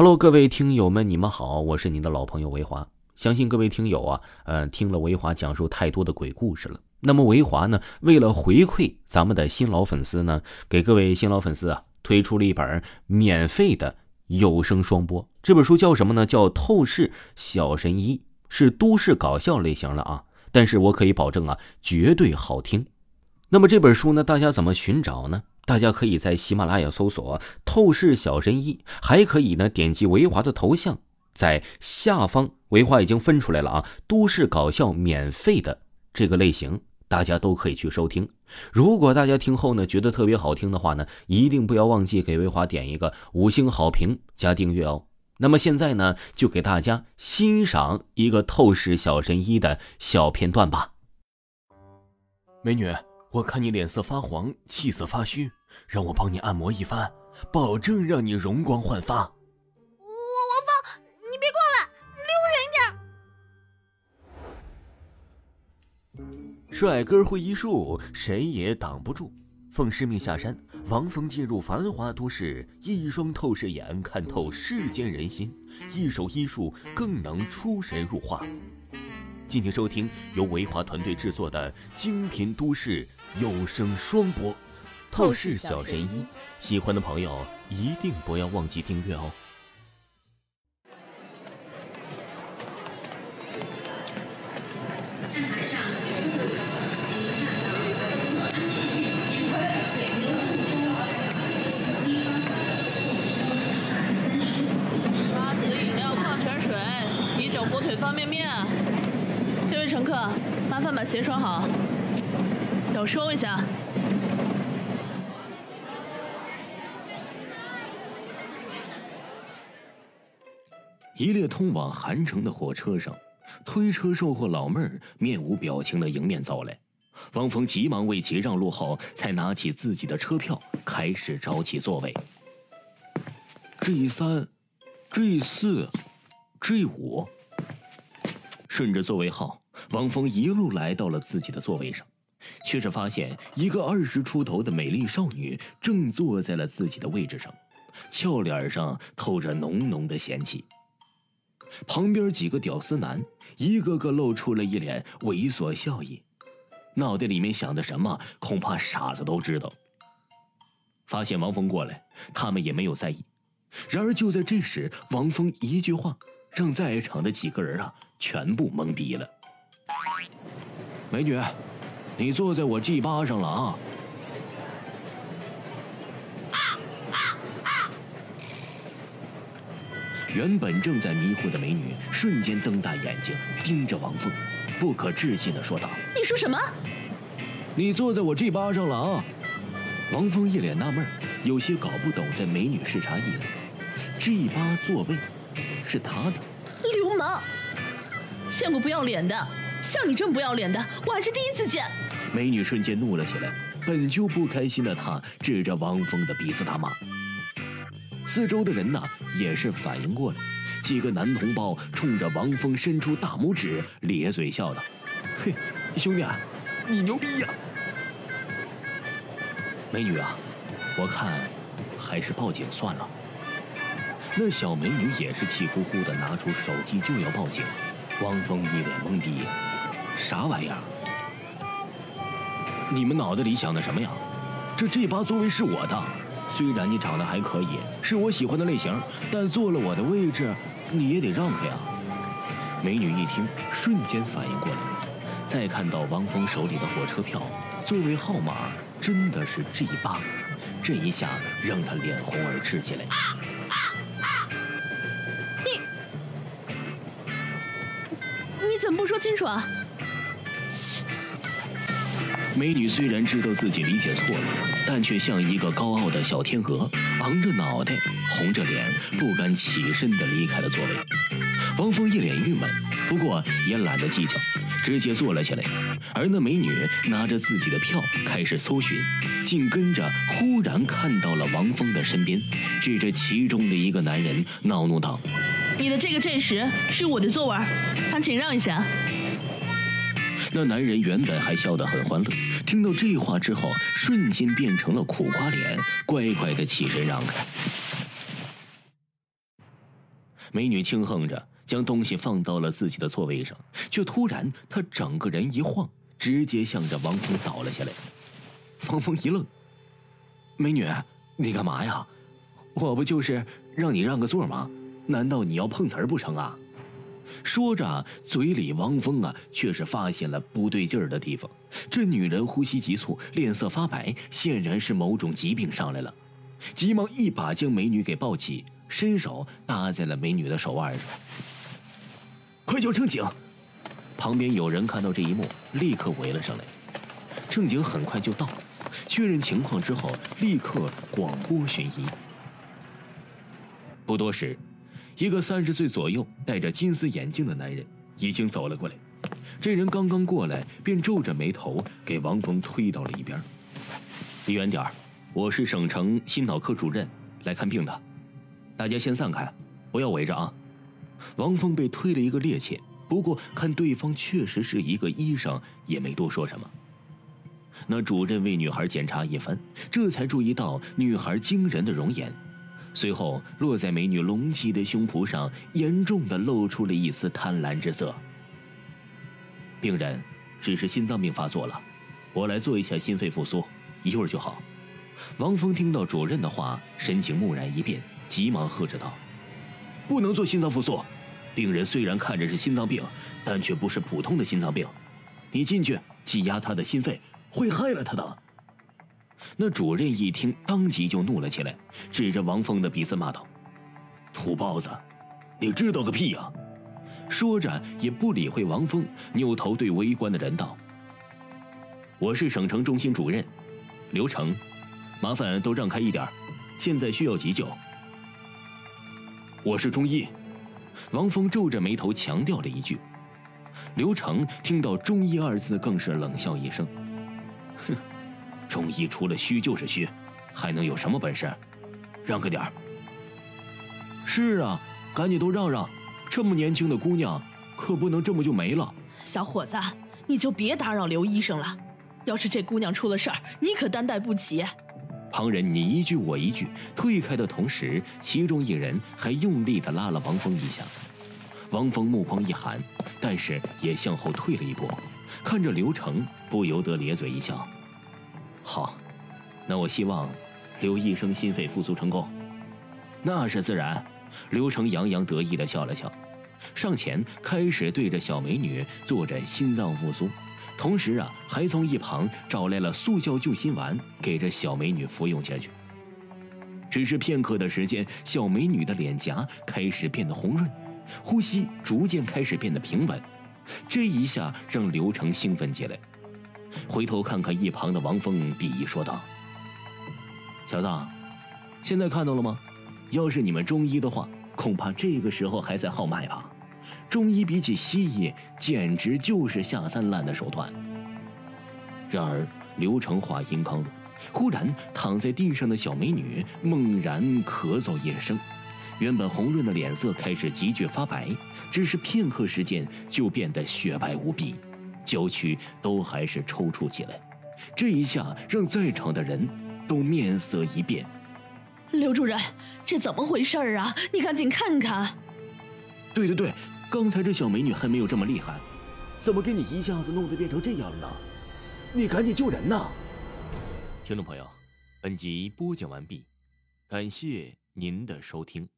Hello，各位听友们，你们好，我是您的老朋友维华。相信各位听友啊，呃，听了维华讲述太多的鬼故事了。那么维华呢，为了回馈咱们的新老粉丝呢，给各位新老粉丝啊，推出了一本免费的有声双播。这本书叫什么呢？叫《透视小神医》，是都市搞笑类型的啊。但是我可以保证啊，绝对好听。那么这本书呢，大家怎么寻找呢？大家可以在喜马拉雅搜索“透视小神医”，还可以呢点击维华的头像，在下方维华已经分出来了啊，都市搞笑免费的这个类型，大家都可以去收听。如果大家听后呢觉得特别好听的话呢，一定不要忘记给维华点一个五星好评加订阅哦。那么现在呢，就给大家欣赏一个透视小神医的小片段吧。美女，我看你脸色发黄，气色发虚。让我帮你按摩一番，保证让你容光焕发。我王峰，你别过来，离我远一点。帅哥会医术，谁也挡不住。奉师命下山，王峰进入繁华都市，一双透视眼看透世间人心，一手医术更能出神入化。敬请收听由维华团队制作的精品都市有声双播。透视小神医，喜欢的朋友一定不要忘记订阅哦。八子饮料、矿泉水、啤酒、火腿、方便面。这位乘客，麻烦把鞋穿好，脚收一下。一列通往韩城的火车上，推车售货老妹儿面无表情的迎面走来，王峰急忙为其让路后，才拿起自己的车票，开始找起座位。G 三、G 四、G 五。顺着座位号，王峰一路来到了自己的座位上，却是发现一个二十出头的美丽少女正坐在了自己的位置上，俏脸上透着浓浓的嫌弃。旁边几个屌丝男，一个个露出了一脸猥琐笑意，脑袋里面想的什么，恐怕傻子都知道。发现王峰过来，他们也没有在意。然而就在这时，王峰一句话，让在场的几个人啊，全部懵逼了。美女，你坐在我 G 八上了啊！原本正在迷糊的美女瞬间瞪大眼睛盯着王峰，不可置信的说道：“你说什么？你坐在我这巴上了啊？”王峰一脸纳闷，有些搞不懂这美女是啥意思。G 八座位是他的？流氓！见过不要脸的，像你这么不要脸的，我还是第一次见。美女瞬间怒了起来，本就不开心的她指着王峰的鼻子大骂。四周的人呢也是反应过来，几个男同胞冲着王峰伸出大拇指，咧嘴笑道：“嘿，兄弟，啊你牛逼呀！”美女啊，我看还是报警算了。那小美女也是气呼呼的拿出手机就要报警，王峰一脸懵逼：“啥玩意儿？你们脑袋里想的什么呀？这这把座位是我的。”虽然你长得还可以，是我喜欢的类型，但坐了我的位置，你也得让开啊。美女一听，瞬间反应过来，再看到王峰手里的火车票，座位号码真的是 G 八，这一下让他脸红耳赤起来。你，你怎么不说清楚啊？美女虽然知道自己理解错了，但却像一个高傲的小天鹅，昂着脑袋，红着脸，不敢起身的离开了座位。王峰一脸郁闷，不过也懒得计较，直接坐了起来。而那美女拿着自己的票开始搜寻，紧跟着忽然看到了王峰的身边，指着其中的一个男人恼怒道：“你的这个阵势是我的座位，还请让一下。” 那男人原本还笑得很欢乐，听到这话之后，瞬间变成了苦瓜脸，乖乖的起身让开。美女轻哼着，将东西放到了自己的座位上，却突然她整个人一晃，直接向着王峰倒了下来。王峰一愣：“美女，你干嘛呀？我不就是让你让个座吗？难道你要碰瓷儿不成啊？”说着，嘴里王峰啊，却是发现了不对劲儿的地方。这女人呼吸急促，脸色发白，显然是某种疾病上来了。急忙一把将美女给抱起，伸手搭在了美女的手腕上。快叫正警！旁边有人看到这一幕，立刻围了上来。正警很快就到，确认情况之后，立刻广播寻医。不多时。一个三十岁左右、戴着金丝眼镜的男人已经走了过来。这人刚刚过来，便皱着眉头给王峰推到了一边。离远点我是省城心脑科主任，来看病的。大家先散开，不要围着啊！王峰被推了一个趔趄，不过看对方确实是一个医生，也没多说什么。那主任为女孩检查一番，这才注意到女孩惊人的容颜。随后落在美女隆起的胸脯上，严重的露出了一丝贪婪之色。病人只是心脏病发作了，我来做一下心肺复苏，一会儿就好。王峰听到主任的话，神情蓦然一变，急忙喝着道：“不能做心脏复苏，病人虽然看着是心脏病，但却不是普通的心脏病，你进去挤压他的心肺，会害了他的。”那主任一听，当即就怒了起来，指着王峰的鼻子骂道：“土包子，你知道个屁呀！”说着也不理会王峰，扭头对围观的人道：“我是省城中心主任，刘成，麻烦都让开一点，现在需要急救。”我是中医，王峰皱着眉头强调了一句。刘成听到“中医”二字，更是冷笑一声：“哼。”中医除了虚就是虚，还能有什么本事？让开点儿。是啊，赶紧都让让，这么年轻的姑娘，可不能这么就没了。小伙子，你就别打扰刘医生了。要是这姑娘出了事儿，你可担待不起。旁人你一句我一句，退开的同时，其中一人还用力地拉了王峰一下。王峰目光一寒，但是也向后退了一步，看着刘成，不由得咧嘴一笑。好，那我希望刘医生心肺复苏成功。那是自然。刘成洋洋得意地笑了笑，上前开始对着小美女做着心脏复苏，同时啊，还从一旁找来了速效救心丸，给这小美女服用下去。只是片刻的时间，小美女的脸颊开始变得红润，呼吸逐渐开始变得平稳。这一下让刘成兴奋起来。回头看看一旁的王峰，鄙夷说道：“小子，现在看到了吗？要是你们中医的话，恐怕这个时候还在号脉吧。中医比起西医，简直就是下三滥的手段。”然而，刘成话音刚落，忽然躺在地上的小美女猛然咳嗽一声，原本红润的脸色开始急剧发白，只是片刻时间就变得雪白无比。郊区都还是抽搐起来，这一下让在场的人都面色一变。刘主任，这怎么回事啊？你赶紧看看。对对对，刚才这小美女还没有这么厉害，怎么给你一下子弄得变成这样了呢？你赶紧救人呐！听众朋友，本集播讲完毕，感谢您的收听。